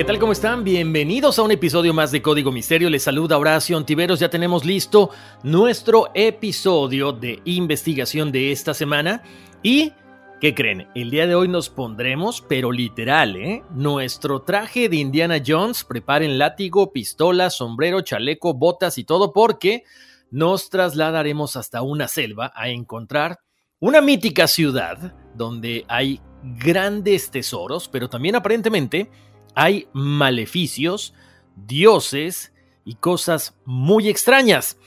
¿Qué tal? ¿Cómo están? Bienvenidos a un episodio más de Código Misterio. Les saluda Horacio Antiveros. Ya tenemos listo nuestro episodio de investigación de esta semana. ¿Y qué creen? El día de hoy nos pondremos, pero literal, ¿eh? Nuestro traje de Indiana Jones. Preparen látigo, pistola, sombrero, chaleco, botas y todo porque nos trasladaremos hasta una selva a encontrar una mítica ciudad donde hay grandes tesoros, pero también aparentemente hay maleficios, dioses y cosas muy extrañas.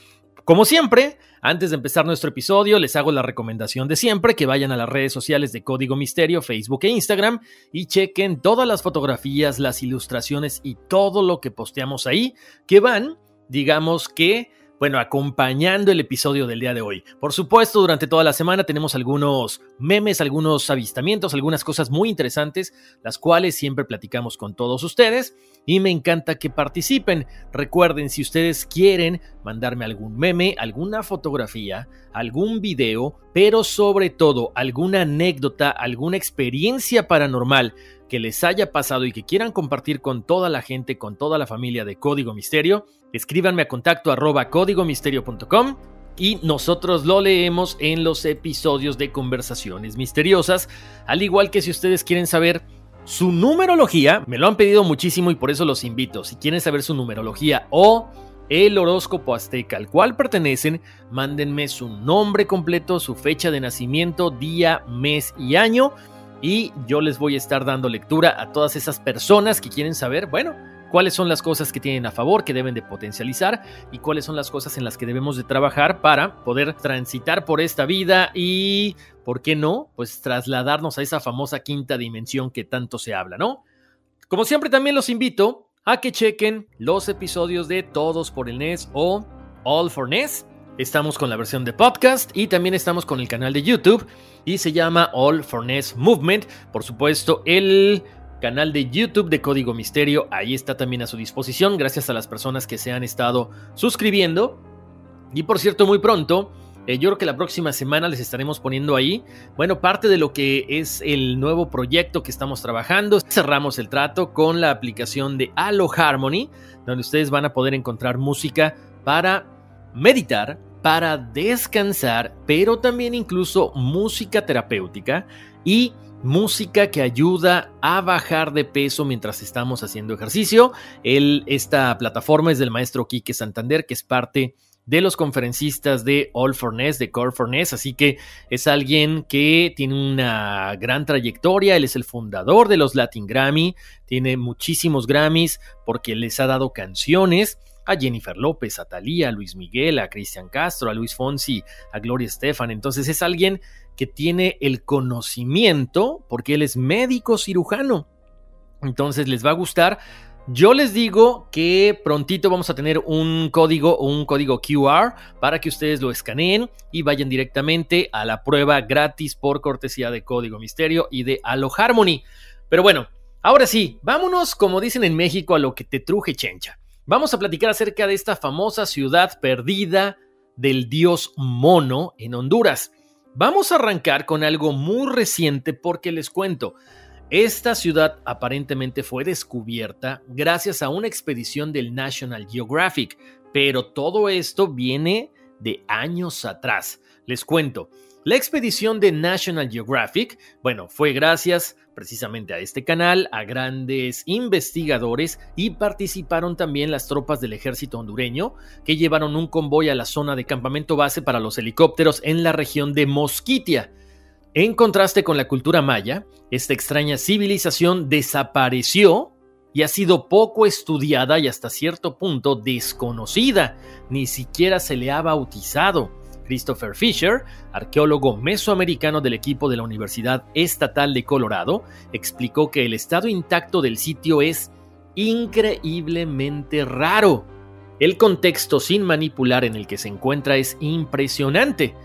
Como siempre, antes de empezar nuestro episodio, les hago la recomendación de siempre que vayan a las redes sociales de Código Misterio, Facebook e Instagram y chequen todas las fotografías, las ilustraciones y todo lo que posteamos ahí, que van, digamos que bueno, acompañando el episodio del día de hoy. Por supuesto, durante toda la semana tenemos algunos memes, algunos avistamientos, algunas cosas muy interesantes, las cuales siempre platicamos con todos ustedes y me encanta que participen. Recuerden, si ustedes quieren mandarme algún meme, alguna fotografía, algún video, pero sobre todo alguna anécdota, alguna experiencia paranormal que les haya pasado y que quieran compartir con toda la gente, con toda la familia de Código Misterio, escríbanme a contacto arroba códigomisterio.com y nosotros lo leemos en los episodios de Conversaciones Misteriosas, al igual que si ustedes quieren saber su numerología, me lo han pedido muchísimo y por eso los invito, si quieren saber su numerología o el horóscopo azteca al cual pertenecen, mándenme su nombre completo, su fecha de nacimiento, día, mes y año y yo les voy a estar dando lectura a todas esas personas que quieren saber, bueno, cuáles son las cosas que tienen a favor, que deben de potencializar y cuáles son las cosas en las que debemos de trabajar para poder transitar por esta vida y, ¿por qué no? Pues trasladarnos a esa famosa quinta dimensión que tanto se habla, ¿no? Como siempre también los invito a que chequen los episodios de Todos por el NES o All for NES Estamos con la versión de podcast y también estamos con el canal de YouTube y se llama All for Ness Movement. Por supuesto, el canal de YouTube de Código Misterio ahí está también a su disposición gracias a las personas que se han estado suscribiendo. Y por cierto, muy pronto, eh, yo creo que la próxima semana les estaremos poniendo ahí, bueno, parte de lo que es el nuevo proyecto que estamos trabajando. Cerramos el trato con la aplicación de Halo Harmony, donde ustedes van a poder encontrar música para meditar, para descansar, pero también incluso música terapéutica y música que ayuda a bajar de peso mientras estamos haciendo ejercicio. esta plataforma es del maestro Quique Santander, que es parte los conferencistas de All for Ness, de Core for Ness, así que es alguien que tiene una gran trayectoria, él es el fundador de los Latin Grammy, tiene muchísimos Grammys porque les ha dado canciones a Jennifer López, a Talía, a Luis Miguel, a Cristian Castro, a Luis Fonsi, a Gloria Estefan. Entonces es alguien que tiene el conocimiento porque él es médico cirujano. Entonces les va a gustar Yo les digo que prontito vamos a tener un código un código QR para que ustedes lo escaneen y vayan directamente a la prueba gratis por cortesía de Código Misterio y de Halo Harmony. Pero bueno, ahora sí, vámonos, como dicen en México, a lo que te truje chencha. Vamos a platicar acerca de esta famosa ciudad perdida del dios mono en Honduras. Vamos a arrancar con algo muy reciente porque les cuento. Esta ciudad aparentemente fue descubierta gracias a una expedición del National Geographic, pero todo esto viene de años atrás. Les cuento, la expedición de National Geographic, bueno, fue gracias precisamente a este canal, a grandes investigadores y participaron también las tropas del ejército hondureño que llevaron un convoy a la zona de campamento base para los helicópteros en la región de Mosquitia. En contraste con la cultura maya, esta extraña civilización desapareció y ha sido poco estudiada y hasta cierto punto desconocida, ni siquiera se le ha bautizado. Christopher Fisher, arqueólogo mesoamericano del equipo de la Universidad Estatal de Colorado, explicó que el estado intacto del sitio es increíblemente raro. El contexto sin manipular en el que se encuentra es impresionante.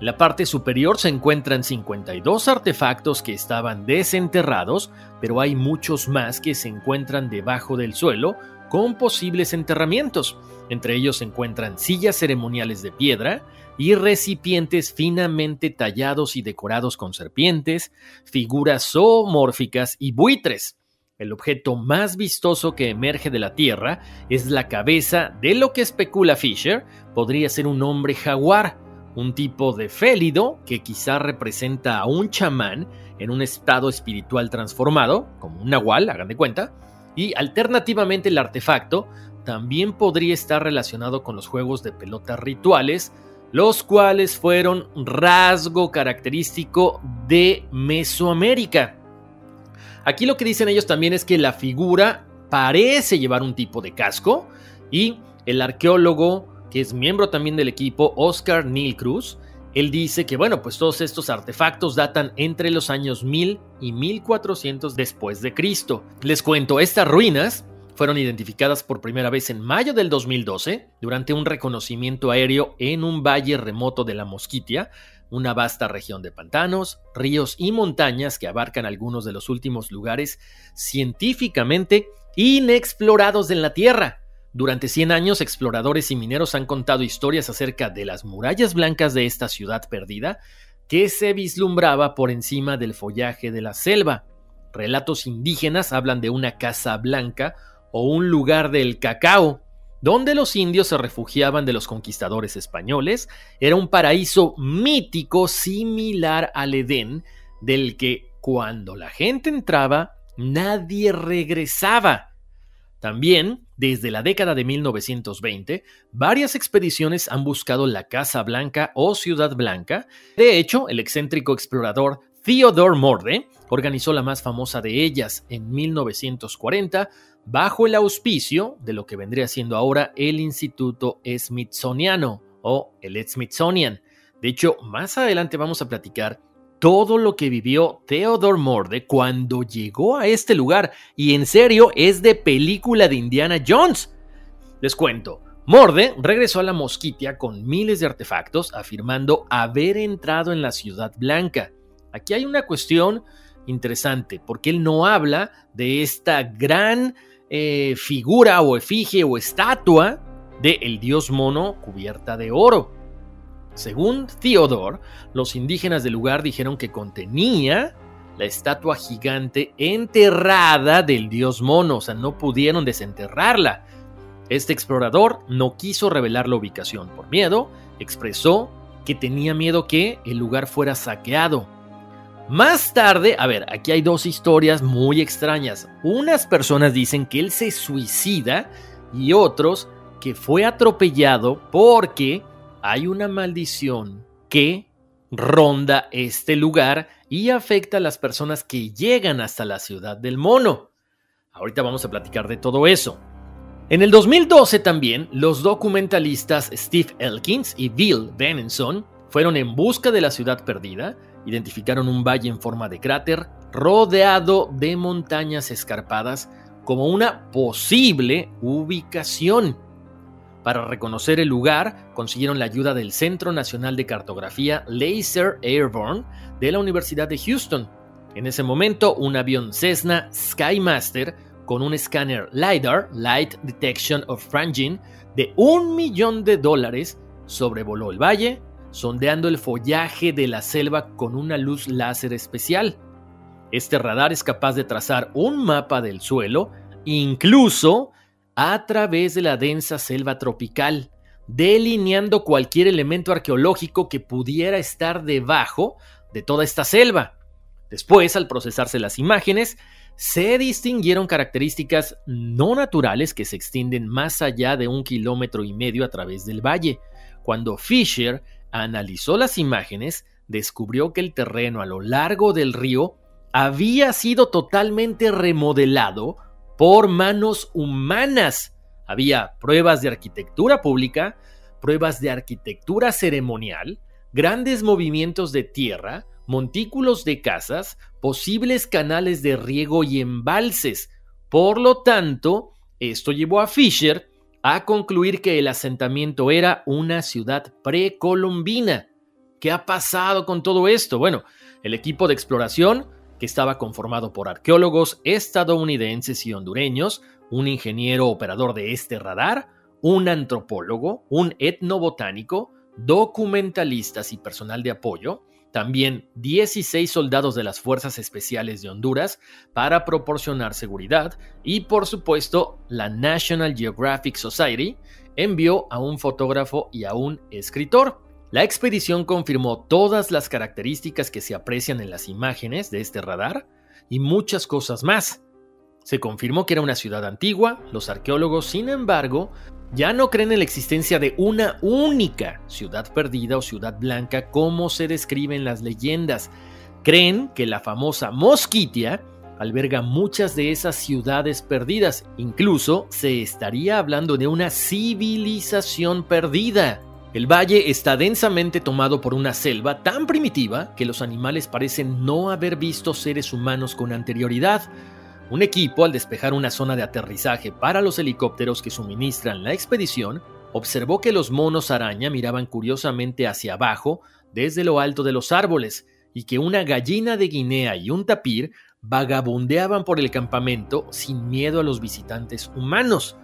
La parte superior se encuentran 52 artefactos que estaban desenterrados, pero hay muchos más que se encuentran debajo del suelo con posibles enterramientos. Entre ellos se encuentran sillas ceremoniales de piedra y recipientes finamente tallados y decorados con serpientes, figuras zoomórficas y buitres. El objeto más vistoso que emerge de la Tierra es la cabeza de lo que especula Fisher podría ser un hombre jaguar, un tipo de félido que quizá representa a un chamán en un estado espiritual transformado, como un nahual, hagan de cuenta, y alternativamente el artefacto también podría estar relacionado con los juegos de pelota rituales, los cuales fueron rasgo característico de Mesoamérica. Aquí lo que dicen ellos también es que la figura parece llevar un tipo de casco y el arqueólogo que es miembro también del equipo, Oscar Neil Cruz, él dice que, bueno, pues todos estos artefactos datan entre los años 1000 y 1400 después de Cristo. Les cuento, estas ruinas fueron identificadas por primera vez en mayo del 2012 durante un reconocimiento aéreo en un valle remoto de la Mosquitia, una vasta región de pantanos, ríos y montañas que abarcan algunos de los últimos lugares científicamente inexplorados en la Tierra. Durante 100 años, exploradores y mineros han contado historias acerca de las murallas blancas de esta ciudad perdida que se vislumbraba por encima del follaje de la selva. Relatos indígenas hablan de una casa blanca o un lugar del cacao, donde los indios se refugiaban de los conquistadores españoles. Era un paraíso mítico similar al Edén, del que cuando la gente entraba, nadie regresaba. También, desde la década de 1920, varias expediciones han buscado la Casa Blanca o Ciudad Blanca. De hecho, el excéntrico explorador Theodore Morde organizó la más famosa de ellas en 1940 bajo el auspicio de lo que vendría siendo ahora el Instituto Smithsoniano o el Smithsonian. De hecho, más adelante vamos a platicar todo lo que vivió Theodore Morde cuando llegó a este lugar y en serio es de película de Indiana Jones. Les cuento, Morde regresó a la Mosquitia con miles de artefactos afirmando haber entrado en la Ciudad Blanca. Aquí hay una cuestión interesante porque él no habla de esta gran eh, figura o efigie o estatua de el dios mono cubierta de oro. Según Theodore, los indígenas del lugar dijeron que contenía la estatua gigante enterrada del dios mono, o sea, no pudieron desenterrarla. Este explorador no quiso revelar la ubicación por miedo, expresó que tenía miedo que el lugar fuera saqueado. Más tarde, a ver, aquí hay dos historias muy extrañas. Unas personas dicen que él se suicida y otros que fue atropellado porque hay una maldición que ronda este lugar y afecta a las personas que llegan hasta la ciudad del mono. Ahorita vamos a platicar de todo eso. En el 2012 también, los documentalistas Steve Elkins y Bill Benenson fueron en busca de la ciudad perdida, identificaron un valle en forma de cráter rodeado de montañas escarpadas como una posible ubicación. Para reconocer el lugar, consiguieron la ayuda del Centro Nacional de Cartografía Laser Airborne de la Universidad de Houston. En ese momento, un avión Cessna Skymaster con un escáner LiDAR, Light Detection of Franging, de un millón de dólares, sobrevoló el valle, sondeando el follaje de la selva con una luz láser especial. Este radar es capaz de trazar un mapa del suelo, incluso a través de la densa selva tropical, delineando cualquier elemento arqueológico que pudiera estar debajo de toda esta selva. Después, al procesarse las imágenes, se distinguieron características no naturales que se extienden más allá de un kilómetro y medio a través del valle. Cuando Fisher analizó las imágenes, descubrió que el terreno a lo largo del río había sido totalmente remodelado por manos humanas. Había pruebas de arquitectura pública, pruebas de arquitectura ceremonial, grandes movimientos de tierra, montículos de casas, posibles canales de riego y embalses. Por lo tanto, esto llevó a Fisher a concluir que el asentamiento era una ciudad precolombina. ¿Qué ha pasado con todo esto? Bueno, el equipo de exploración que estaba conformado por arqueólogos estadounidenses y hondureños, un ingeniero operador de este radar, un antropólogo, un etnobotánico, documentalistas y personal de apoyo, también 16 soldados de las Fuerzas Especiales de Honduras para proporcionar seguridad y por supuesto la National Geographic Society envió a un fotógrafo y a un escritor. La expedición confirmó todas las características que se aprecian en las imágenes de este radar y muchas cosas más. Se confirmó que era una ciudad antigua, los arqueólogos, sin embargo, ya no creen en la existencia de una única ciudad perdida o ciudad blanca como se describe en las leyendas. Creen que la famosa Mosquitia alberga muchas de esas ciudades perdidas. Incluso se estaría hablando de una civilización perdida. El valle está densamente tomado por una selva tan primitiva que los animales parecen no haber visto seres humanos con anterioridad. Un equipo, al despejar una zona de aterrizaje para los helicópteros que suministran la expedición, observó que los monos araña miraban curiosamente hacia abajo desde lo alto de los árboles y que una gallina de Guinea y un tapir vagabundeaban por el campamento sin miedo a los visitantes humanos.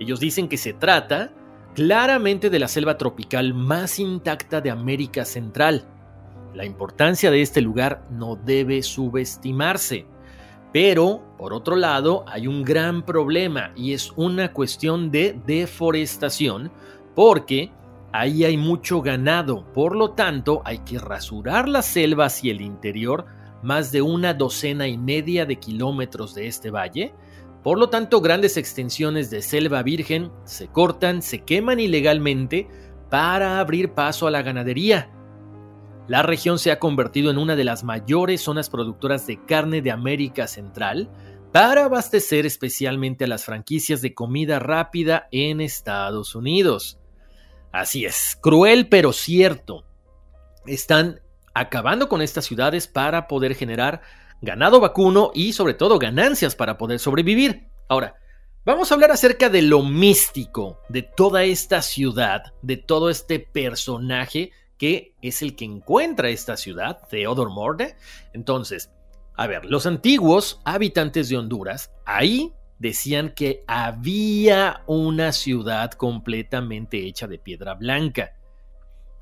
Ellos dicen que se trata claramente de la selva tropical más intacta de América Central. La importancia de este lugar no debe subestimarse. Pero, por otro lado, hay un gran problema y es una cuestión de deforestación porque ahí hay mucho ganado, por lo tanto hay que rasurar las selvas y el interior más de una docena y media de kilómetros de este valle por lo tanto, grandes extensiones de selva virgen se cortan, se queman ilegalmente para abrir paso a la ganadería. La región se ha convertido en una de las mayores zonas productoras de carne de América Central para abastecer especialmente a las franquicias de comida rápida en Estados Unidos. Así es, cruel pero cierto. Están acabando con estas ciudades para poder generar ganado vacuno y sobre todo ganancias para poder sobrevivir. Ahora, vamos a hablar acerca de lo místico de toda esta ciudad, de todo este personaje que es el que encuentra esta ciudad, Theodore Morde. Entonces, a ver, los antiguos habitantes de Honduras ahí decían que había una ciudad completamente hecha de piedra blanca.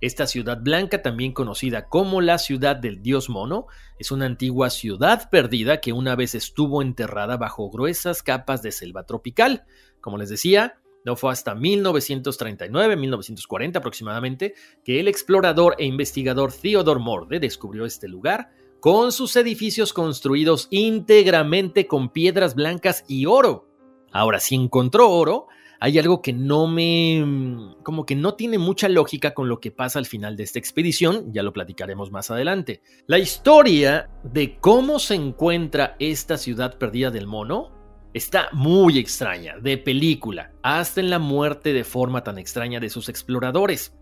Esta ciudad blanca, también conocida como la ciudad del dios mono, es una antigua ciudad perdida que una vez estuvo enterrada bajo gruesas capas de selva tropical. Como les decía, no fue hasta 1939-1940 aproximadamente que el explorador e investigador Theodore Morde descubrió este lugar con sus edificios construidos íntegramente con piedras blancas y oro. Ahora, si encontró oro, hay algo que no me... Mm, como que no tiene mucha lógica con lo que pasa al final de esta expedición, ya lo platicaremos más adelante. La historia de cómo se encuentra esta ciudad perdida del mono está muy extraña, de película, hasta en la muerte de forma tan extraña de sus exploradores.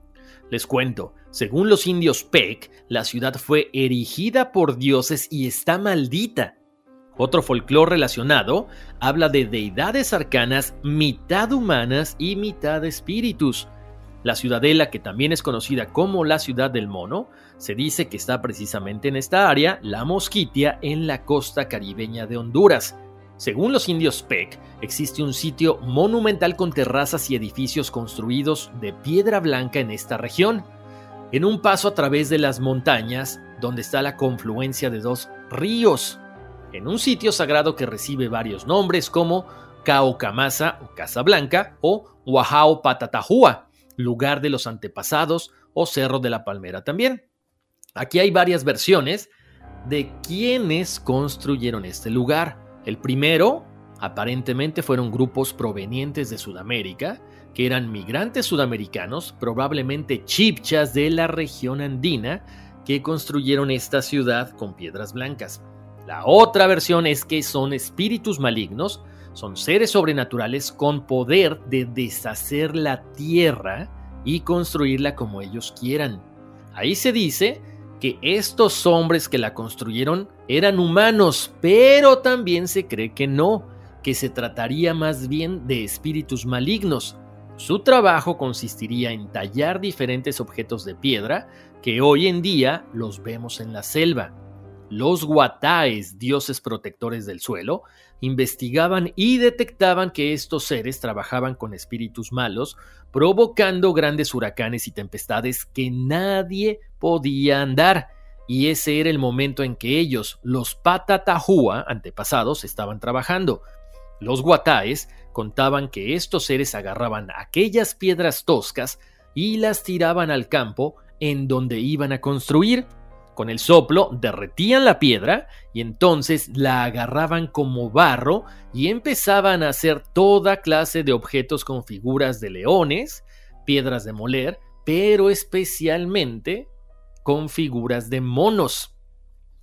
Les cuento, según los indios Peck, la ciudad fue erigida por dioses y está maldita. Otro folclore relacionado habla de deidades arcanas mitad humanas y mitad espíritus. La ciudadela, que también es conocida como la ciudad del mono, se dice que está precisamente en esta área, la Mosquitia, en la costa caribeña de Honduras. Según los indios Peck, existe un sitio monumental con terrazas y edificios construidos de piedra blanca en esta región. En un paso a través de las montañas, donde está la confluencia de dos ríos, en un sitio sagrado que recibe varios nombres como Caucamasa o Casa Blanca o Wahao Patatajúa, lugar de los antepasados o Cerro de la Palmera también. Aquí hay varias versiones de quiénes construyeron este lugar. El primero, aparentemente, fueron grupos provenientes de Sudamérica, que eran migrantes sudamericanos, probablemente chipchas de la región andina, que construyeron esta ciudad con piedras blancas. La otra versión es que son espíritus malignos, son seres sobrenaturales con poder de deshacer la tierra y construirla como ellos quieran. Ahí se dice que estos hombres que la construyeron eran humanos, pero también se cree que no, que se trataría más bien de espíritus malignos. Su trabajo consistiría en tallar diferentes objetos de piedra que hoy en día los vemos en la selva. Los guataes, dioses protectores del suelo, investigaban y detectaban que estos seres trabajaban con espíritus malos, provocando grandes huracanes y tempestades que nadie podía andar. Y ese era el momento en que ellos, los Patatajúa, antepasados, estaban trabajando. Los guataes contaban que estos seres agarraban aquellas piedras toscas y las tiraban al campo en donde iban a construir con el soplo derretían la piedra y entonces la agarraban como barro y empezaban a hacer toda clase de objetos con figuras de leones, piedras de moler, pero especialmente con figuras de monos.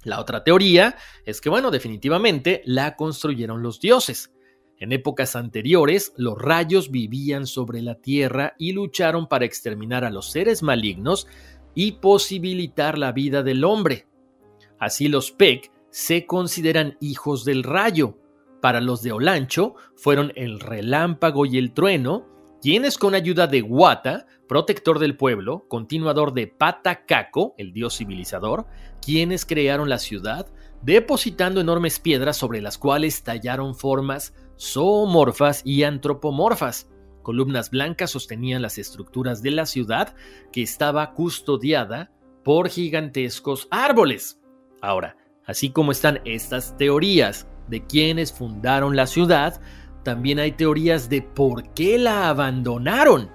La otra teoría es que, bueno, definitivamente la construyeron los dioses. En épocas anteriores, los rayos vivían sobre la tierra y lucharon para exterminar a los seres malignos y posibilitar la vida del hombre. Así los Peck se consideran hijos del rayo. Para los de Olancho fueron el relámpago y el trueno, quienes con ayuda de Guata, protector del pueblo, continuador de Patacaco, el dios civilizador, quienes crearon la ciudad, depositando enormes piedras sobre las cuales tallaron formas zoomorfas y antropomorfas. Columnas blancas sostenían las estructuras de la ciudad que estaba custodiada por gigantescos árboles. Ahora, así como están estas teorías de quienes fundaron la ciudad, también hay teorías de por qué la abandonaron.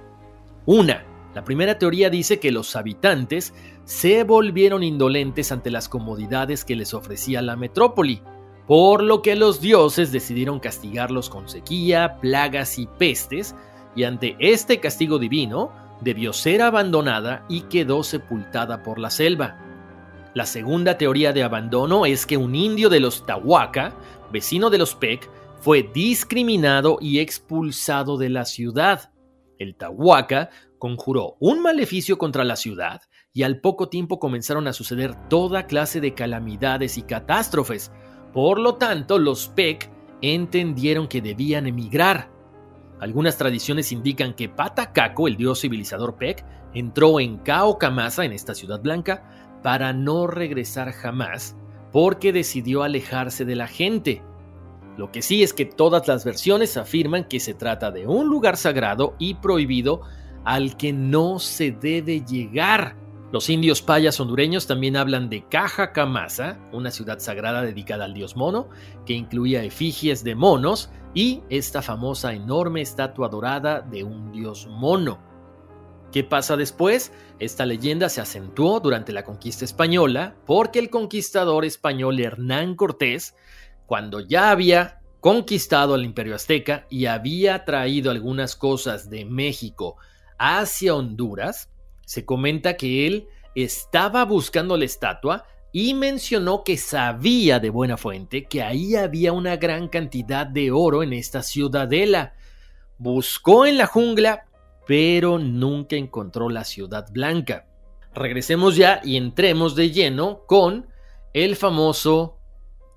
Una, la primera teoría dice que los habitantes se volvieron indolentes ante las comodidades que les ofrecía la metrópoli, por lo que los dioses decidieron castigarlos con sequía, plagas y pestes, y ante este castigo divino debió ser abandonada y quedó sepultada por la selva. La segunda teoría de abandono es que un indio de los Tahuaca, vecino de los Peck, fue discriminado y expulsado de la ciudad. El Tahuaca conjuró un maleficio contra la ciudad y al poco tiempo comenzaron a suceder toda clase de calamidades y catástrofes. Por lo tanto, los Peck entendieron que debían emigrar. Algunas tradiciones indican que Patacaco, el dios civilizador Peck, entró en Cao Camasa, en esta ciudad blanca, para no regresar jamás, porque decidió alejarse de la gente. Lo que sí es que todas las versiones afirman que se trata de un lugar sagrado y prohibido al que no se debe llegar. Los indios payas hondureños también hablan de Caja Camasa, una ciudad sagrada dedicada al dios mono, que incluía efigies de monos y esta famosa enorme estatua dorada de un dios mono. ¿Qué pasa después? Esta leyenda se acentuó durante la conquista española porque el conquistador español Hernán Cortés, cuando ya había conquistado al imperio azteca y había traído algunas cosas de México hacia Honduras, se comenta que él estaba buscando la estatua y mencionó que sabía de buena fuente que ahí había una gran cantidad de oro en esta ciudadela. Buscó en la jungla, pero nunca encontró la ciudad blanca. Regresemos ya y entremos de lleno con el famoso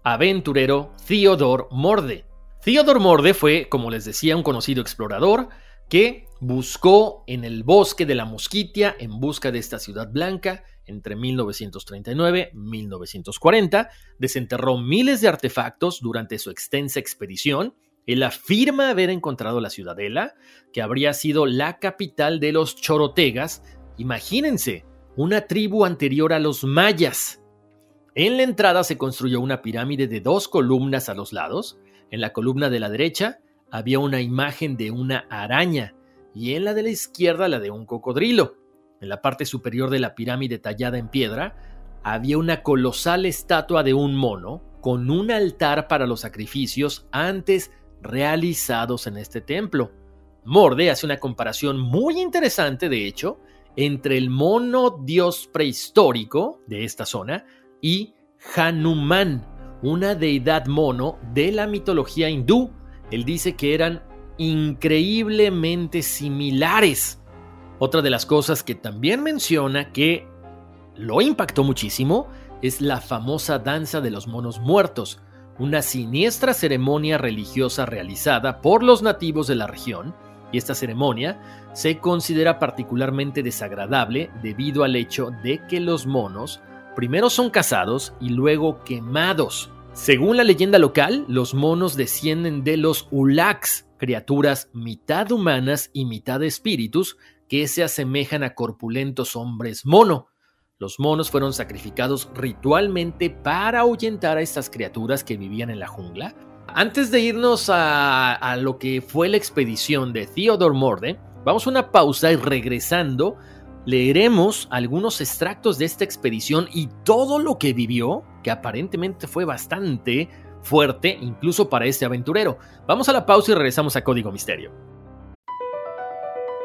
aventurero Theodor Morde. Theodor Morde fue, como les decía, un conocido explorador que buscó en el bosque de la Mosquitia en busca de esta ciudad blanca entre 1939 y 1940, desenterró miles de artefactos durante su extensa expedición. Él afirma haber encontrado la ciudadela, que habría sido la capital de los chorotegas. Imagínense, una tribu anterior a los mayas. En la entrada se construyó una pirámide de dos columnas a los lados. En la columna de la derecha había una imagen de una araña y en la de la izquierda la de un cocodrilo. En la parte superior de la pirámide tallada en piedra había una colosal estatua de un mono con un altar para los sacrificios antes realizados en este templo. Morde hace una comparación muy interesante, de hecho, entre el mono dios prehistórico de esta zona y Hanuman, una deidad mono de la mitología hindú. Él dice que eran increíblemente similares. Otra de las cosas que también menciona que lo impactó muchísimo es la famosa danza de los monos muertos, una siniestra ceremonia religiosa realizada por los nativos de la región, y esta ceremonia se considera particularmente desagradable debido al hecho de que los monos primero son cazados y luego quemados. Según la leyenda local, los monos descienden de los ulaks, criaturas mitad humanas y mitad espíritus que se asemejan a corpulentos hombres mono. Los monos fueron sacrificados ritualmente para ahuyentar a estas criaturas que vivían en la jungla. Antes de irnos a, lo que fue la expedición de Theodore Morde, vamos a una pausa y regresando leeremos algunos extractos de esta expedición y todo lo que vivió, que aparentemente fue bastante fuerte incluso para este aventurero. Vamos a la pausa y regresamos a Código Misterio.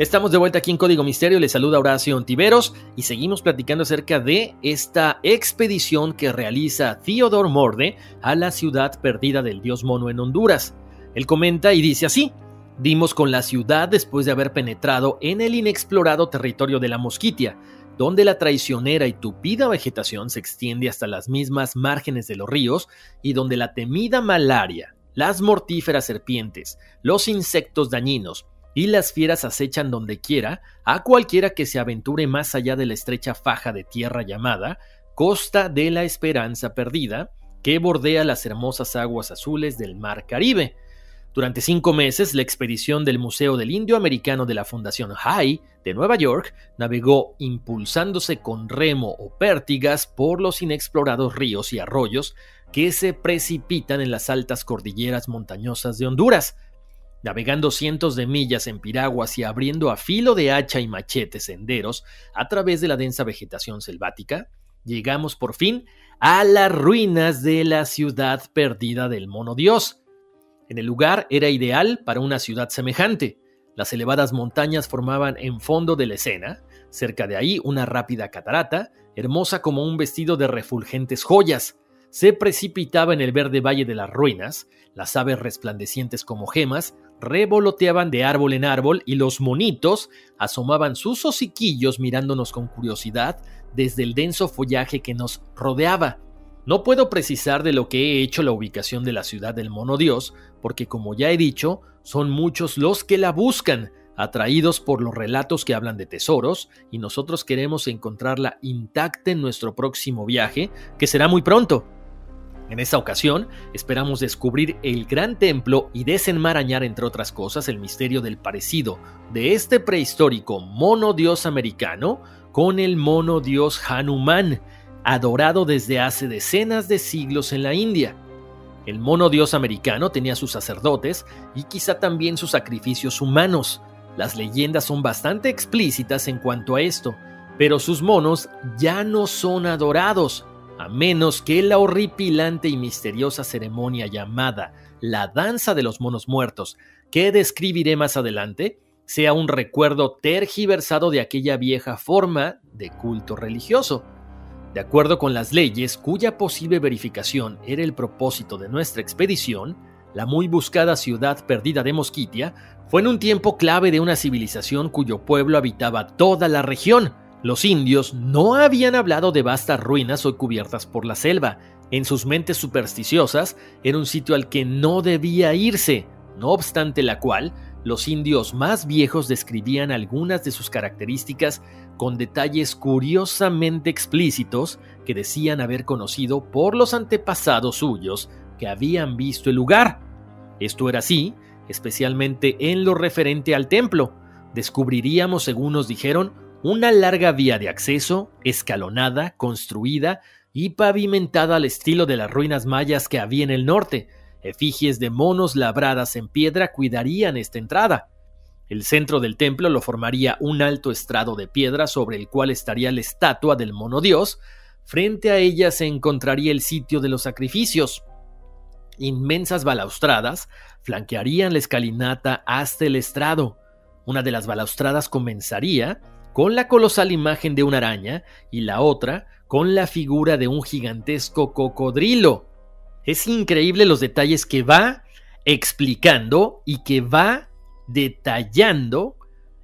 Estamos de vuelta aquí en Código Misterio, les saluda Horacio Ontiveros y seguimos platicando acerca de esta expedición que realiza Theodore Morde a la ciudad perdida del dios mono en Honduras. Él comenta y dice así, dimos con la ciudad después de haber penetrado en el inexplorado territorio de la Mosquitia, donde la traicionera y tupida vegetación se extiende hasta las mismas márgenes de los ríos y donde la temida malaria, las mortíferas serpientes, los insectos dañinos y las fieras acechan donde quiera a cualquiera que se aventure más allá de la estrecha faja de tierra llamada Costa de la Esperanza Perdida, que bordea las hermosas aguas azules del Mar Caribe, durante cinco meses, la expedición del Museo del Indio Americano de la Fundación High de Nueva York navegó impulsándose con remo o pértigas por los inexplorados ríos y arroyos que se precipitan en las altas cordilleras montañosas de Honduras. Navegando cientos de millas en piraguas y abriendo a filo de hacha y machete senderos a través de la densa vegetación selvática, llegamos por fin a las ruinas de la ciudad perdida del mono dios en el lugar era ideal para una ciudad semejante. Las elevadas montañas formaban en fondo de la escena, cerca de ahí una rápida catarata, hermosa como un vestido de refulgentes joyas. Se precipitaba en el verde valle de las ruinas, las aves resplandecientes como gemas revoloteaban de árbol en árbol y los monitos asomaban sus hociquillos mirándonos con curiosidad desde el denso follaje que nos rodeaba. No puedo precisar de lo que he hecho la ubicación de la ciudad del mono dios, porque como ya he dicho, son muchos los que la buscan, atraídos por los relatos que hablan de tesoros, y nosotros queremos encontrarla intacta en nuestro próximo viaje, que será muy pronto. En esta ocasión, esperamos descubrir el gran templo y desenmarañar, entre otras cosas, el misterio del parecido de este prehistórico mono dios americano con el mono dios Hanuman, adorado desde hace decenas de siglos en la India. El mono dios americano tenía sus sacerdotes y quizá también sus sacrificios humanos. Las leyendas son bastante explícitas en cuanto a esto, pero sus monos ya no son adorados. A menos que la horripilante y misteriosa ceremonia llamada la danza de los monos muertos, que describiré más adelante, sea un recuerdo tergiversado de aquella vieja forma de culto religioso. De acuerdo con las leyes cuya posible verificación era el propósito de nuestra expedición, la muy buscada ciudad perdida de Mosquitia fue en un tiempo clave de una civilización cuyo pueblo habitaba toda la región. Los indios no habían hablado de vastas ruinas hoy cubiertas por la selva. En sus mentes supersticiosas era un sitio al que no debía irse, no obstante la cual los indios más viejos describían algunas de sus características con detalles curiosamente explícitos que decían haber conocido por los antepasados suyos que habían visto el lugar. Esto era así especialmente en lo referente al templo. Descubriríamos, según nos dijeron, una larga vía de acceso, escalonada, construida y pavimentada al estilo de las ruinas mayas que había en el norte. Efigies de monos labradas en piedra cuidarían esta entrada. El centro del templo lo formaría un alto estrado de piedra sobre el cual estaría la estatua del mono dios. Frente a ella se encontraría el sitio de los sacrificios. Inmensas balaustradas flanquearían la escalinata hasta el estrado. Una de las balaustradas comenzaría con la colosal imagen de una araña y la otra con la figura de un gigantesco cocodrilo. Es increíble los detalles que va explicando y que va detallando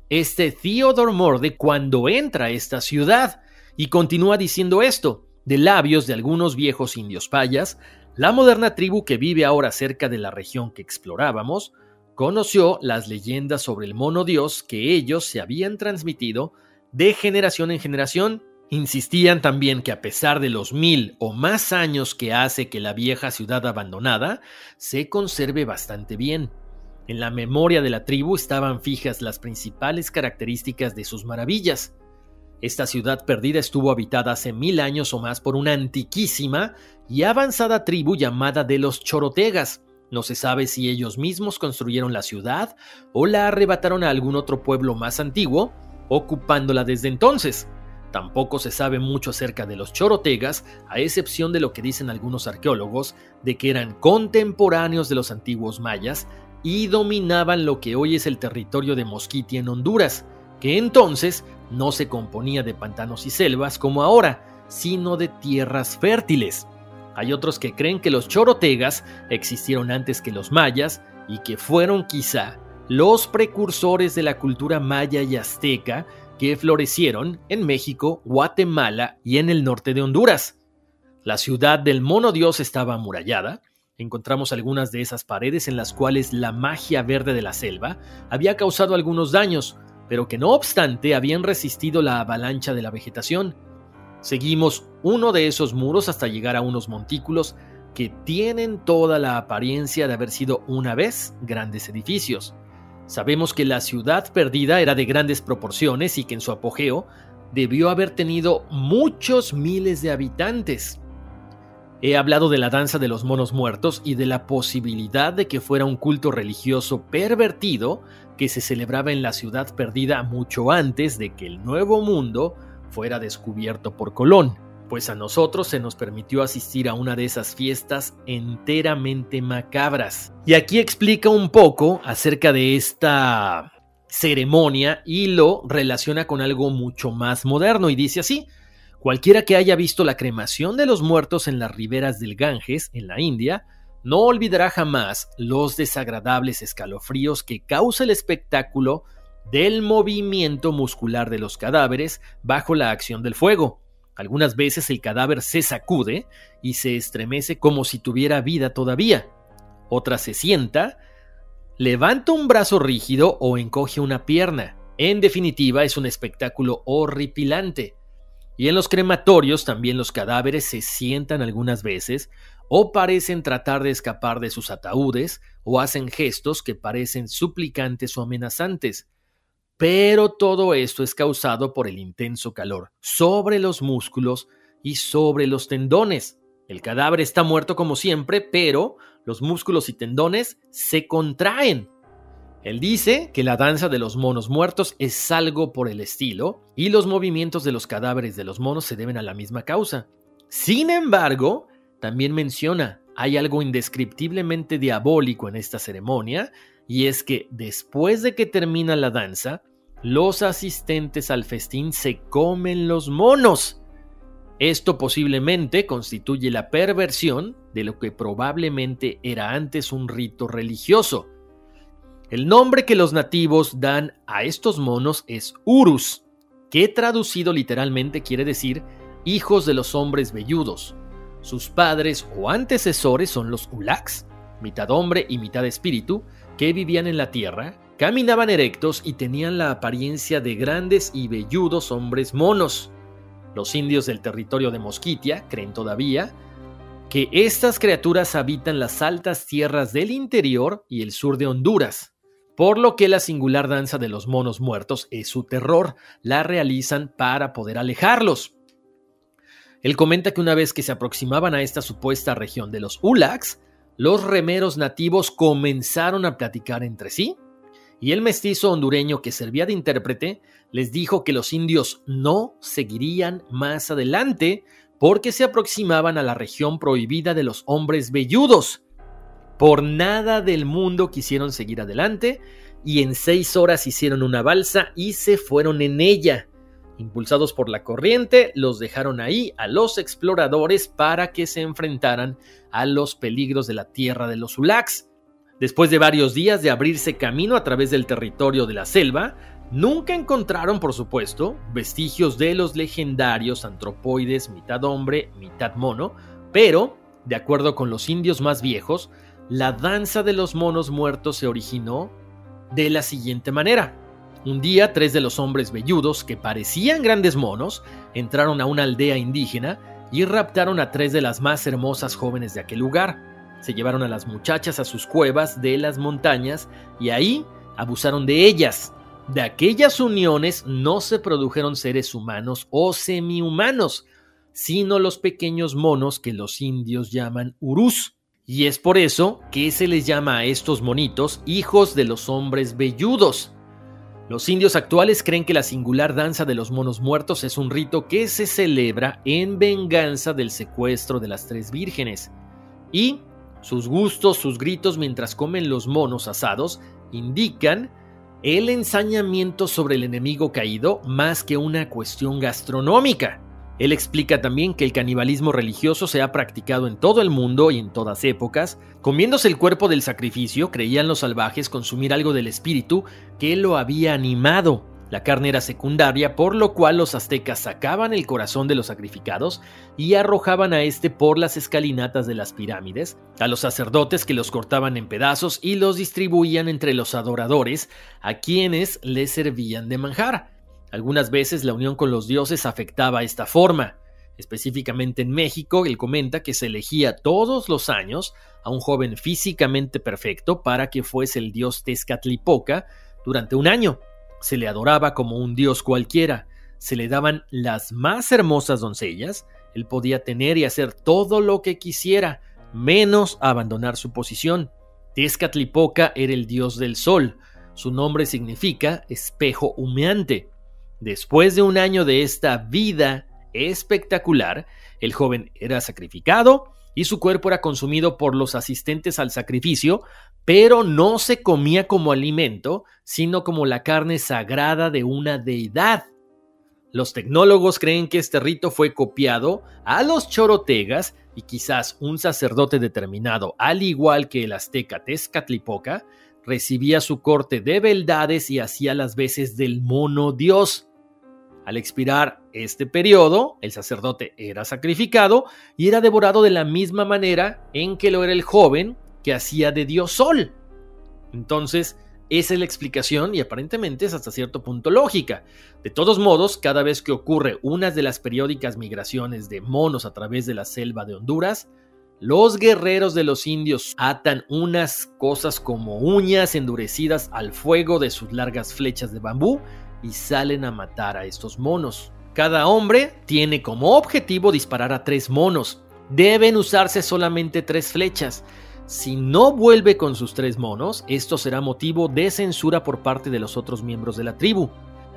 este Theodore Morde cuando entra a esta ciudad y continúa diciendo esto de labios de algunos viejos indios payas la moderna tribu que vive ahora cerca de la región que explorábamos conoció las leyendas sobre el mono dios que ellos se habían transmitido de generación en generación. Insistían también que a pesar de los mil o más años que hace que la vieja ciudad abandonada se conserve bastante bien. En la memoria de la tribu estaban fijas las principales características de sus maravillas. Esta ciudad perdida estuvo habitada hace mil años o más por una antiquísima y avanzada tribu llamada de los Chorotegas. No se sabe si ellos mismos construyeron la ciudad o la arrebataron a algún otro pueblo más antiguo, ocupándola desde entonces. Tampoco se sabe mucho acerca de los chorotegas, a excepción de lo que dicen algunos arqueólogos, de que eran contemporáneos de los antiguos mayas y dominaban lo que hoy es el territorio de Mosquiti en Honduras, que entonces no se componía de pantanos y selvas como ahora, sino de tierras fértiles. Hay otros que creen que los chorotegas existieron antes que los mayas y que fueron quizá los precursores de la cultura maya y azteca que florecieron en México, Guatemala y en el norte de Honduras. La ciudad del mono dios estaba amurallada. Encontramos algunas de esas paredes en las cuales la magia verde de la selva había causado algunos daños, pero que no obstante habían resistido la avalancha de la vegetación. Seguimos uno de esos muros hasta llegar a unos montículos que tienen toda la apariencia de haber sido una vez grandes edificios. Sabemos que la ciudad perdida era de grandes proporciones y que en su apogeo debió haber tenido muchos miles de habitantes. He hablado de la danza de los monos muertos y de la posibilidad de que fuera un culto religioso pervertido que se celebraba en la ciudad perdida mucho antes de que el Nuevo Mundo fuera descubierto por Colón, pues a nosotros se nos permitió asistir a una de esas fiestas enteramente macabras. Y aquí explica un poco acerca de esta ceremonia y lo relaciona con algo mucho más moderno y dice así, cualquiera que haya visto la cremación de los muertos en las riberas del Ganges, en la India, no olvidará jamás los desagradables escalofríos que causa el espectáculo del movimiento muscular de los cadáveres bajo la acción del fuego. Algunas veces el cadáver se sacude y se estremece como si tuviera vida todavía. Otras se sienta, levanta un brazo rígido o encoge una pierna. En definitiva, es un espectáculo horripilante. Y en los crematorios también los cadáveres se sientan algunas veces o parecen tratar de escapar de sus ataúdes, o hacen gestos que parecen suplicantes o amenazantes. Pero todo esto es causado por el intenso calor sobre los músculos y sobre los tendones. El cadáver está muerto como siempre, pero los músculos y tendones se contraen. Él dice que la danza de los monos muertos es algo por el estilo, y los movimientos de los cadáveres de los monos se deben a la misma causa. Sin embargo, también menciona, hay algo indescriptiblemente diabólico en esta ceremonia, y es que después de que termina la danza, los asistentes al festín se comen los monos. Esto posiblemente constituye la perversión de lo que probablemente era antes un rito religioso. El nombre que los nativos dan a estos monos es Urus, que traducido literalmente quiere decir hijos de los hombres velludos. Sus padres o antecesores son los Ulaks, mitad hombre y mitad espíritu, que vivían en la tierra, caminaban erectos y tenían la apariencia de grandes y velludos hombres monos. Los indios del territorio de Mosquitia creen todavía que estas criaturas habitan las altas tierras del interior y el sur de Honduras, por lo que la singular danza de los monos muertos es su terror, la realizan para poder alejarlos. Él comenta que una vez que se aproximaban a esta supuesta región de los Ulaks, los remeros nativos comenzaron a platicar entre sí, y el mestizo hondureño que servía de intérprete les dijo que los indios no seguirían más adelante porque se aproximaban a la región prohibida de los hombres velludos. Por nada del mundo quisieron seguir adelante y en seis horas hicieron una balsa y se fueron en ella. Impulsados por la corriente, los dejaron ahí a los exploradores para que se enfrentaran a los peligros de la tierra de los Ulaks. Después de varios días de abrirse camino a través del territorio de la selva, nunca encontraron, por supuesto, vestigios de los legendarios antropoides mitad hombre, mitad mono, pero, de acuerdo con los indios más viejos, la danza de los monos muertos se originó de la siguiente manera. Un día, tres de los hombres velludos, que parecían grandes monos, entraron a una aldea indígena y raptaron a tres de las más hermosas jóvenes de aquel lugar. Se llevaron a las muchachas a sus cuevas de las montañas y ahí abusaron de ellas. De aquellas uniones no se produjeron seres humanos o semihumanos, sino los pequeños monos que los indios llaman urús. Y es por eso que se les llama a estos monitos hijos de los hombres velludos. Los indios actuales creen que la singular danza de los monos muertos es un rito que se celebra en venganza del secuestro de las tres vírgenes. Y sus gustos, sus gritos mientras comen los monos asados indican el ensañamiento sobre el enemigo caído más que una cuestión gastronómica. Él explica también que el canibalismo religioso se ha practicado en todo el mundo y en todas épocas. Comiéndose el cuerpo del sacrificio, creían los salvajes consumir algo del espíritu que lo había animado. La carne era secundaria, por lo cual los aztecas sacaban el corazón de los sacrificados y arrojaban a este por las escalinatas de las pirámides, a los sacerdotes que los cortaban en pedazos y los distribuían entre los adoradores, a quienes les servían de manjar. Algunas veces la unión con los dioses afectaba esta forma. Específicamente en México, él comenta que se elegía todos los años a un joven físicamente perfecto para que fuese el dios Tezcatlipoca durante un año. Se le adoraba como un dios cualquiera, se le daban las más hermosas doncellas, él podía tener y hacer todo lo que quisiera, menos abandonar su posición. Tezcatlipoca era el dios del sol, su nombre significa espejo humeante. Después de un año de esta vida espectacular, el joven era sacrificado y su cuerpo era consumido por los asistentes al sacrificio, pero no se comía como alimento, sino como la carne sagrada de una deidad. Los tecnólogos creen que este rito fue copiado a los chorotegas y quizás un sacerdote determinado, al igual que el azteca Tezcatlipoca, recibía su corte de beldades y hacía las veces del mono dios. Al expirar este periodo, el sacerdote era sacrificado y era devorado de la misma manera en que lo era el joven que hacía de dios sol. Entonces, esa es la explicación y aparentemente es hasta cierto punto lógica. De todos modos, cada vez que ocurre una de las periódicas migraciones de monos a través de la selva de Honduras, los guerreros de los indios atan unas cosas como uñas endurecidas al fuego de sus largas flechas de bambú y salen a matar a estos monos. Cada hombre tiene como objetivo disparar a tres monos. Deben usarse solamente tres flechas. Si no vuelve con sus tres monos, esto será motivo de censura por parte de los otros miembros de la tribu.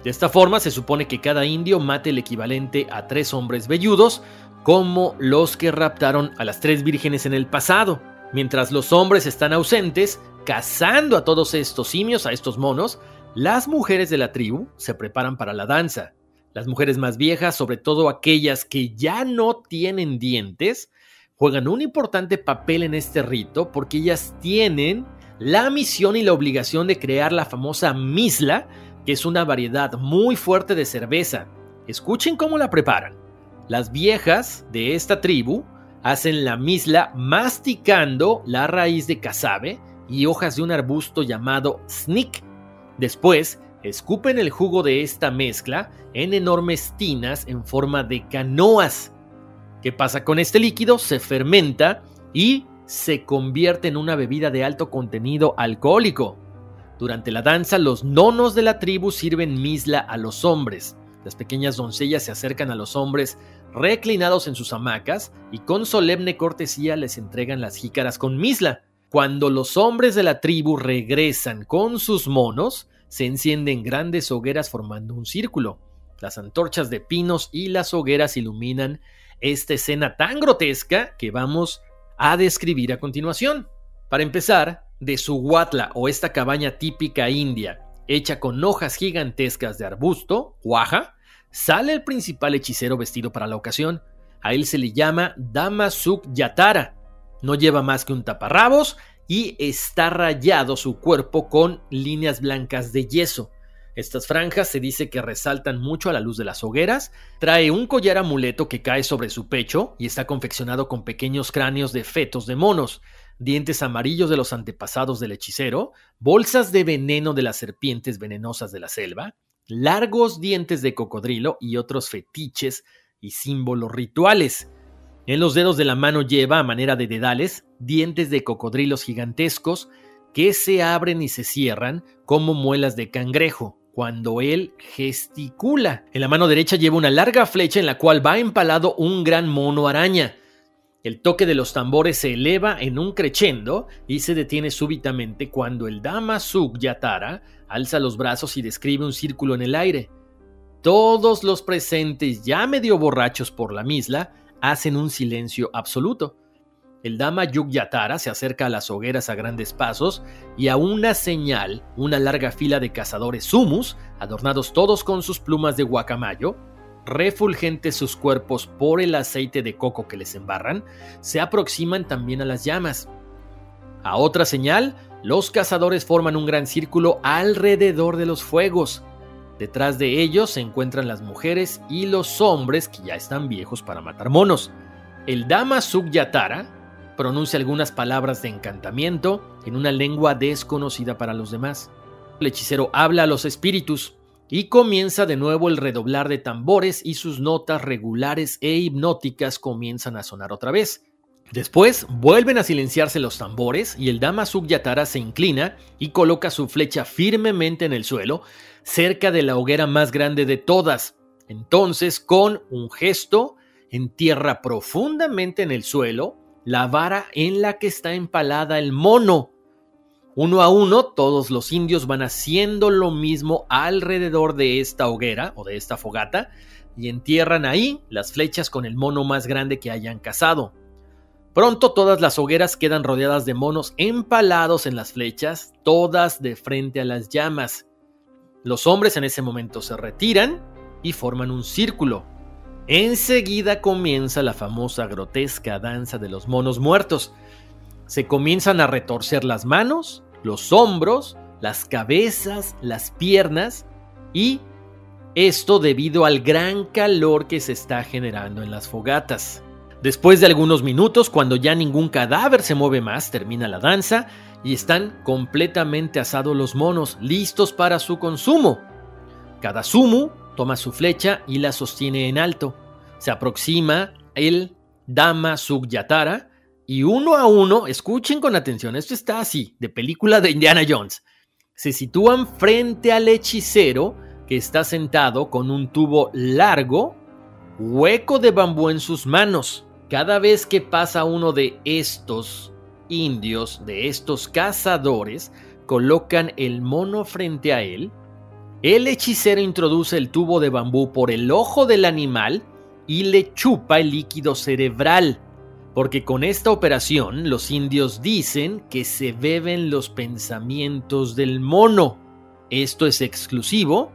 De esta forma se supone que cada indio mate el equivalente a tres hombres velludos, como los que raptaron a las tres vírgenes en el pasado. Mientras los hombres están ausentes, cazando a todos estos simios, a estos monos, las mujeres de la tribu se preparan para la danza. Las mujeres más viejas, sobre todo aquellas que ya no tienen dientes, juegan un importante papel en este rito porque ellas tienen la misión y la obligación de crear la famosa misla, que es una variedad muy fuerte de cerveza. Escuchen cómo la preparan. Las viejas de esta tribu hacen la misla masticando la raíz de casabe y hojas de un arbusto llamado snick. Después, escupen el jugo de esta mezcla en enormes tinas en forma de canoas. ¿Qué pasa con este líquido? Se fermenta y se convierte en una bebida de alto contenido alcohólico. Durante la danza, los nonos de la tribu sirven misla a los hombres. Las pequeñas doncellas se acercan a los hombres reclinados en sus hamacas y con solemne cortesía les entregan las jícaras con misla. Cuando los hombres de la tribu regresan con sus monos, se encienden grandes hogueras formando un círculo. Las antorchas de pinos y las hogueras iluminan esta escena tan grotesca que vamos a describir a continuación. Para empezar, de su huatla o esta cabaña típica india, hecha con hojas gigantescas de arbusto, guaja, sale el principal hechicero vestido para la ocasión. A él se le llama Damasuk Yatara. No lleva más que un taparrabos y está rayado su cuerpo con líneas blancas de yeso. Estas franjas se dice que resaltan mucho a la luz de las hogueras. Trae un collar amuleto que cae sobre su pecho y está confeccionado con pequeños cráneos de fetos de monos, dientes amarillos de los antepasados del hechicero, bolsas de veneno de las serpientes venenosas de la selva, largos dientes de cocodrilo y otros fetiches y símbolos rituales. En los dedos de la mano lleva, a manera de dedales, dientes de cocodrilos gigantescos que se abren y se cierran como muelas de cangrejo cuando él gesticula. En la mano derecha lleva una larga flecha en la cual va empalado un gran mono araña. El toque de los tambores se eleva en un crescendo y se detiene súbitamente cuando el Dama Suk Yatara alza los brazos y describe un círculo en el aire. Todos los presentes, ya medio borrachos por la misla, hacen un silencio absoluto. El Dama Yugyatara se acerca a las hogueras a grandes pasos y a una señal, una larga fila de cazadores sumus, adornados todos con sus plumas de guacamayo, refulgentes sus cuerpos por el aceite de coco que les embarran, se aproximan también a las llamas. A otra señal, los cazadores forman un gran círculo alrededor de los fuegos. Detrás de ellos se encuentran las mujeres y los hombres que ya están viejos para matar monos. El Dama Sugyatara pronuncia algunas palabras de encantamiento en una lengua desconocida para los demás. El hechicero habla a los espíritus y comienza de nuevo el redoblar de tambores y sus notas regulares e hipnóticas comienzan a sonar otra vez. Después vuelven a silenciarse los tambores y el Dama Sugyatara se inclina y coloca su flecha firmemente en el suelo, cerca de la hoguera más grande de todas. Entonces, con un gesto, entierra profundamente en el suelo la vara en la que está empalada el mono. Uno a uno, todos los indios van haciendo lo mismo alrededor de esta hoguera o de esta fogata y entierran ahí las flechas con el mono más grande que hayan cazado. Pronto todas las hogueras quedan rodeadas de monos empalados en las flechas, todas de frente a las llamas. Los hombres en ese momento se retiran y forman un círculo. Enseguida comienza la famosa grotesca danza de los monos muertos. Se comienzan a retorcer las manos, los hombros, las cabezas, las piernas y esto debido al gran calor que se está generando en las fogatas. Después de algunos minutos, cuando ya ningún cadáver se mueve más, termina la danza y están completamente asados los monos, listos para su consumo. Cada sumu toma su flecha y la sostiene en alto. Se aproxima el Dama Sugyatara y uno a uno, escuchen con atención, esto está así, de película de Indiana Jones. Se sitúan frente al hechicero que está sentado con un tubo largo, hueco de bambú en sus manos. Cada vez que pasa uno de estos indios, de estos cazadores, colocan el mono frente a él, el hechicero introduce el tubo de bambú por el ojo del animal y le chupa el líquido cerebral, porque con esta operación los indios dicen que se beben los pensamientos del mono. Esto es exclusivo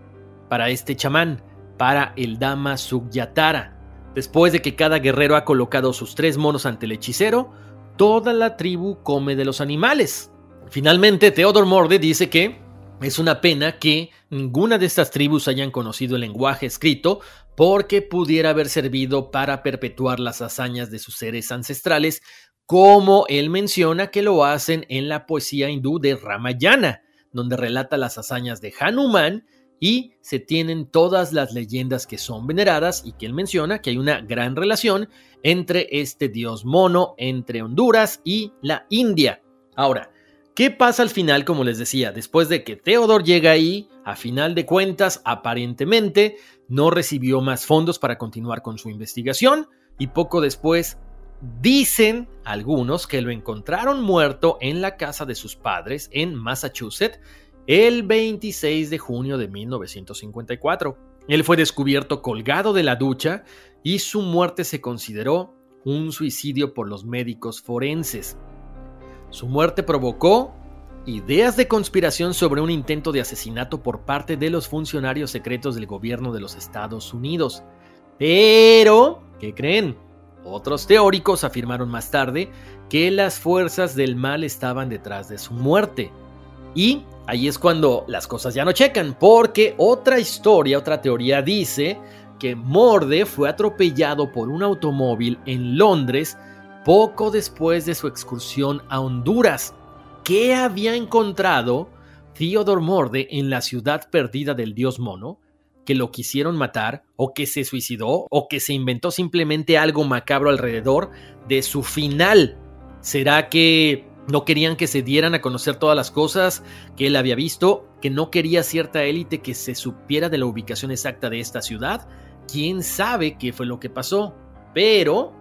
para este chamán, para el Dama Sugyatara. Después de que cada guerrero ha colocado sus tres monos ante el hechicero, toda la tribu come de los animales. Finalmente, Theodor Morde dice que es una pena que ninguna de estas tribus hayan conocido el lenguaje escrito porque pudiera haber servido para perpetuar las hazañas de sus seres ancestrales, como él menciona que lo hacen en la poesía hindú de Ramayana, donde relata las hazañas de Hanuman y se tienen todas las leyendas que son veneradas y que él menciona que hay una gran relación entre este dios mono, entre Honduras y la India. Ahora, ¿qué pasa al final? Como les decía, después de que Theodor llega ahí, a final de cuentas, aparentemente no recibió más fondos para continuar con su investigación y poco después dicen algunos que lo encontraron muerto en la casa de sus padres en Massachusetts el 26 de junio de 1954. Él fue descubierto colgado de la ducha y su muerte se consideró un suicidio por los médicos forenses. Su muerte provocó ideas de conspiración sobre un intento de asesinato por parte de los funcionarios secretos del gobierno de los Estados Unidos. Pero, ¿qué creen? Otros teóricos afirmaron más tarde que las fuerzas del mal estaban detrás de su muerte. Y ahí es cuando las cosas ya no checan, porque otra historia, otra teoría dice que Morde fue atropellado por un automóvil en Londres poco después de su excursión a Honduras. ¿Qué había encontrado Theodore Morde en la ciudad perdida del dios mono? que lo quisieron matar, o que se suicidó, o que se inventó simplemente algo macabro alrededor de su final. ¿Será que no querían que se dieran a conocer todas las cosas que él había visto, que no quería cierta élite que se supiera de la ubicación exacta de esta ciudad. ¿Quién sabe qué fue lo que pasó? Pero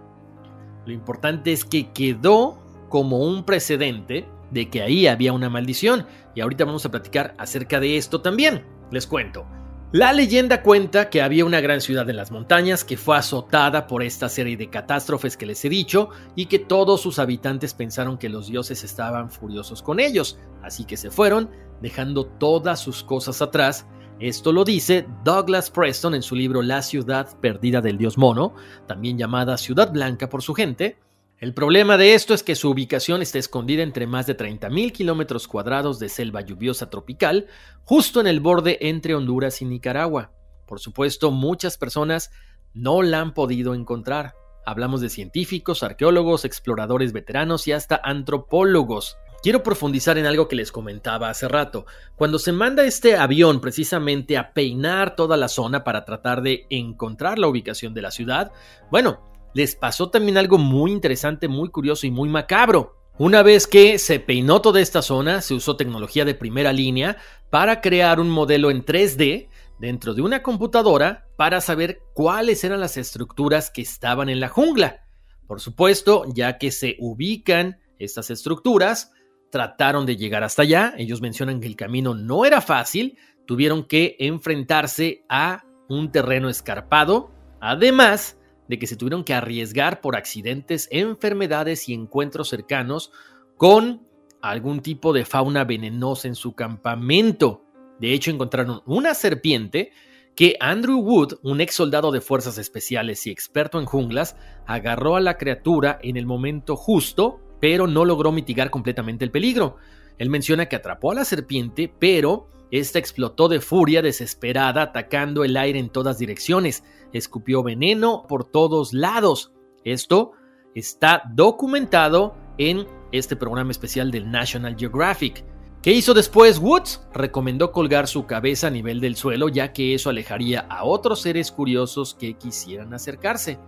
lo importante es que quedó como un precedente de que ahí había una maldición. Y ahorita vamos a platicar acerca de esto también. Les cuento. La leyenda cuenta que había una gran ciudad en las montañas que fue azotada por esta serie de catástrofes que les he dicho y que todos sus habitantes pensaron que los dioses estaban furiosos con ellos, así que se fueron, dejando todas sus cosas atrás. Esto lo dice Douglas Preston en su libro La ciudad perdida del dios mono, también llamada Ciudad Blanca por su gente, el problema de esto es que su ubicación está escondida entre más de 30.000 kilómetros cuadrados de selva lluviosa tropical, justo en el borde entre Honduras y Nicaragua. Por supuesto, muchas personas no la han podido encontrar. Hablamos de científicos, arqueólogos, exploradores veteranos y hasta antropólogos. Quiero profundizar en algo que les comentaba hace rato. Cuando se manda este avión precisamente a peinar toda la zona para tratar de encontrar la ubicación de la ciudad, bueno, les pasó también algo muy interesante, muy curioso y muy macabro. Una vez que se peinó toda esta zona, se usó tecnología de primera línea para crear un modelo en 3D dentro de una computadora para saber cuáles eran las estructuras que estaban en la jungla. Por supuesto, ya que se ubican estas estructuras, trataron de llegar hasta allá. Ellos mencionan que el camino no era fácil, tuvieron que enfrentarse a un terreno escarpado. Además, de que se tuvieron que arriesgar por accidentes, enfermedades y encuentros cercanos con algún tipo de fauna venenosa en su campamento. De hecho, encontraron una serpiente que Andrew Wood, un ex soldado de fuerzas especiales y experto en junglas, agarró a la criatura en el momento justo, pero no logró mitigar completamente el peligro. Él menciona que atrapó a la serpiente, pero esta explotó de furia desesperada, atacando el aire en todas direcciones. Escupió veneno por todos lados. Esto está documentado en este programa especial del National Geographic. ¿Qué hizo después Woods? Recomendó colgar su cabeza a nivel del suelo ya que eso alejaría a otros seres curiosos que quisieran acercarse.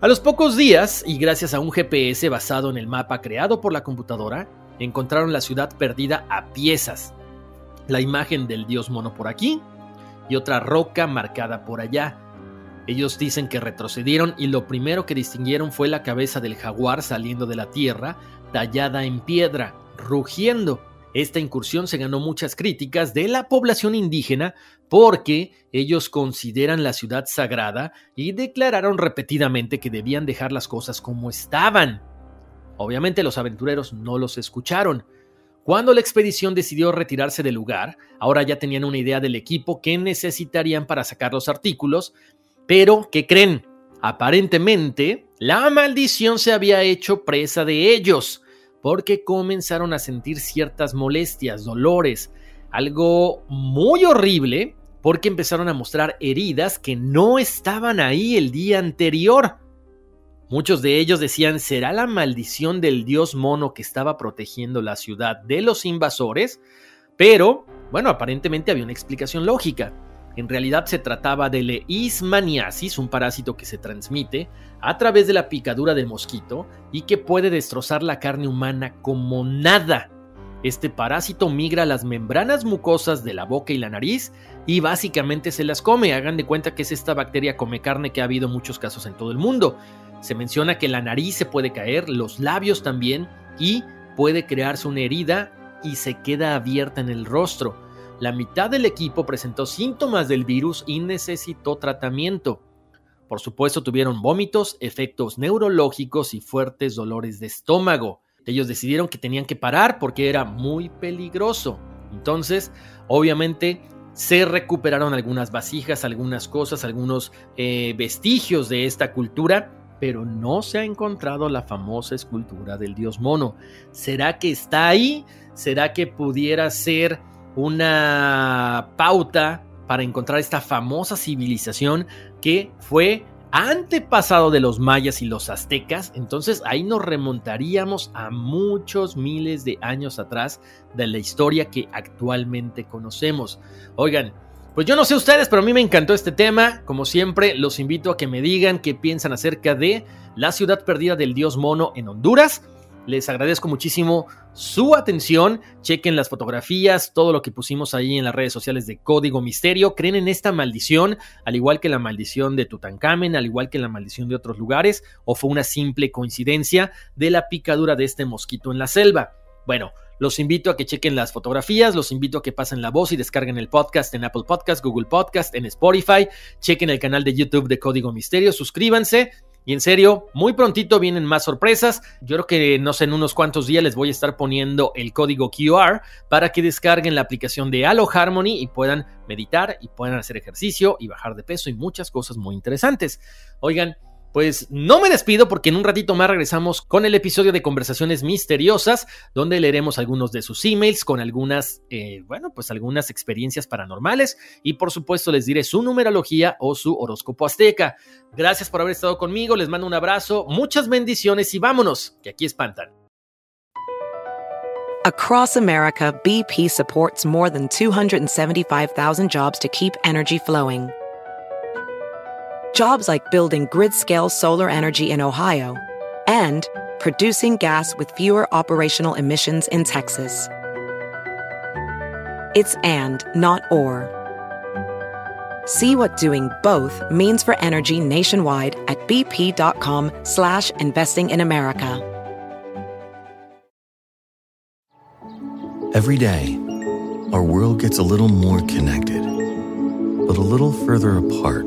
A los pocos días, y gracias a un GPS basado en el mapa creado por la computadora, encontraron la ciudad perdida a piezas la imagen del dios mono por aquí y otra roca marcada por allá. Ellos dicen que retrocedieron y lo primero que distinguieron fue la cabeza del jaguar saliendo de la tierra, tallada en piedra, rugiendo. Esta incursión se ganó muchas críticas de la población indígena porque ellos consideran la ciudad sagrada y declararon repetidamente que debían dejar las cosas como estaban. Obviamente los aventureros no los escucharon. Cuando la expedición decidió retirarse del lugar, ahora ya tenían una idea del equipo que necesitarían para sacar los artículos, pero ¿qué creen? Aparentemente, la maldición se había hecho presa de ellos porque comenzaron a sentir ciertas molestias, dolores, algo muy horrible, porque empezaron a mostrar heridas que no estaban ahí el día anterior. Muchos de ellos decían, ¿será la maldición del dios mono que estaba protegiendo la ciudad de los invasores? Pero, bueno, aparentemente había una explicación lógica. En realidad se trataba de leishmaniasis, un parásito que se transmite a través de la picadura del mosquito y que puede destrozar la carne humana como nada. Este parásito migra a las membranas mucosas de la boca y la nariz y básicamente se las come. Hagan de cuenta que es esta bacteria come carne que ha habido muchos casos en todo el mundo. Se menciona que la nariz se puede caer, los labios también y puede crearse una herida y se queda abierta en el rostro. La mitad del equipo presentó síntomas del virus y necesitó tratamiento. Por supuesto tuvieron vómitos, efectos neurológicos y fuertes dolores de estómago. Ellos decidieron que tenían que parar porque era muy peligroso. Entonces, obviamente, se recuperaron algunas vasijas, algunas cosas, algunos eh, vestigios de esta cultura, pero no se ha encontrado la famosa escultura del dios mono. ¿Será que está ahí? ¿Será que pudiera ser una pauta para encontrar esta famosa civilización que fue antepasado de los mayas y los aztecas, entonces ahí nos remontaríamos a muchos miles de años atrás de la historia que actualmente conocemos. Oigan, pues yo no sé ustedes, pero a mí me encantó este tema. Como siempre, los invito a que me digan qué piensan acerca de la ciudad perdida del dios mono en Honduras. Les agradezco muchísimo su atención. Chequen las fotografías, todo lo que pusimos ahí en las redes sociales de Código Misterio. ¿Creen en esta maldición, al igual que la maldición de Tutankamen, al igual que la maldición de otros lugares? ¿O fue una simple coincidencia de la picadura de este mosquito en la selva? Bueno, los invito a que chequen las fotografías, los invito a que pasen la voz y descarguen el podcast en Apple Podcast, Google Podcast, en Spotify. Chequen el canal de YouTube de Código Misterio, suscríbanse. Y en serio, muy prontito vienen más sorpresas. Yo creo que no sé, en unos cuantos días les voy a estar poniendo el código QR para que descarguen la aplicación de Halo Harmony y puedan meditar y puedan hacer ejercicio y bajar de peso y muchas cosas muy interesantes. Oigan, pues no me despido porque en un ratito más regresamos con el episodio de Conversaciones Misteriosas, donde leeremos algunos de sus emails con algunas, eh, bueno, pues algunas experiencias paranormales y por supuesto les diré su numerología o su horóscopo azteca. Gracias por haber estado conmigo, les mando un abrazo, muchas bendiciones y vámonos, que aquí espantan. Across America, BP supports more than 275,000 jobs to keep energy flowing. Jobs like building grid scale solar energy in Ohio and producing gas with fewer operational emissions in Texas. It's and, not or. See what doing both means for energy nationwide at bp.com slash investing in America. Every day, our world gets a little more connected, but a little further apart.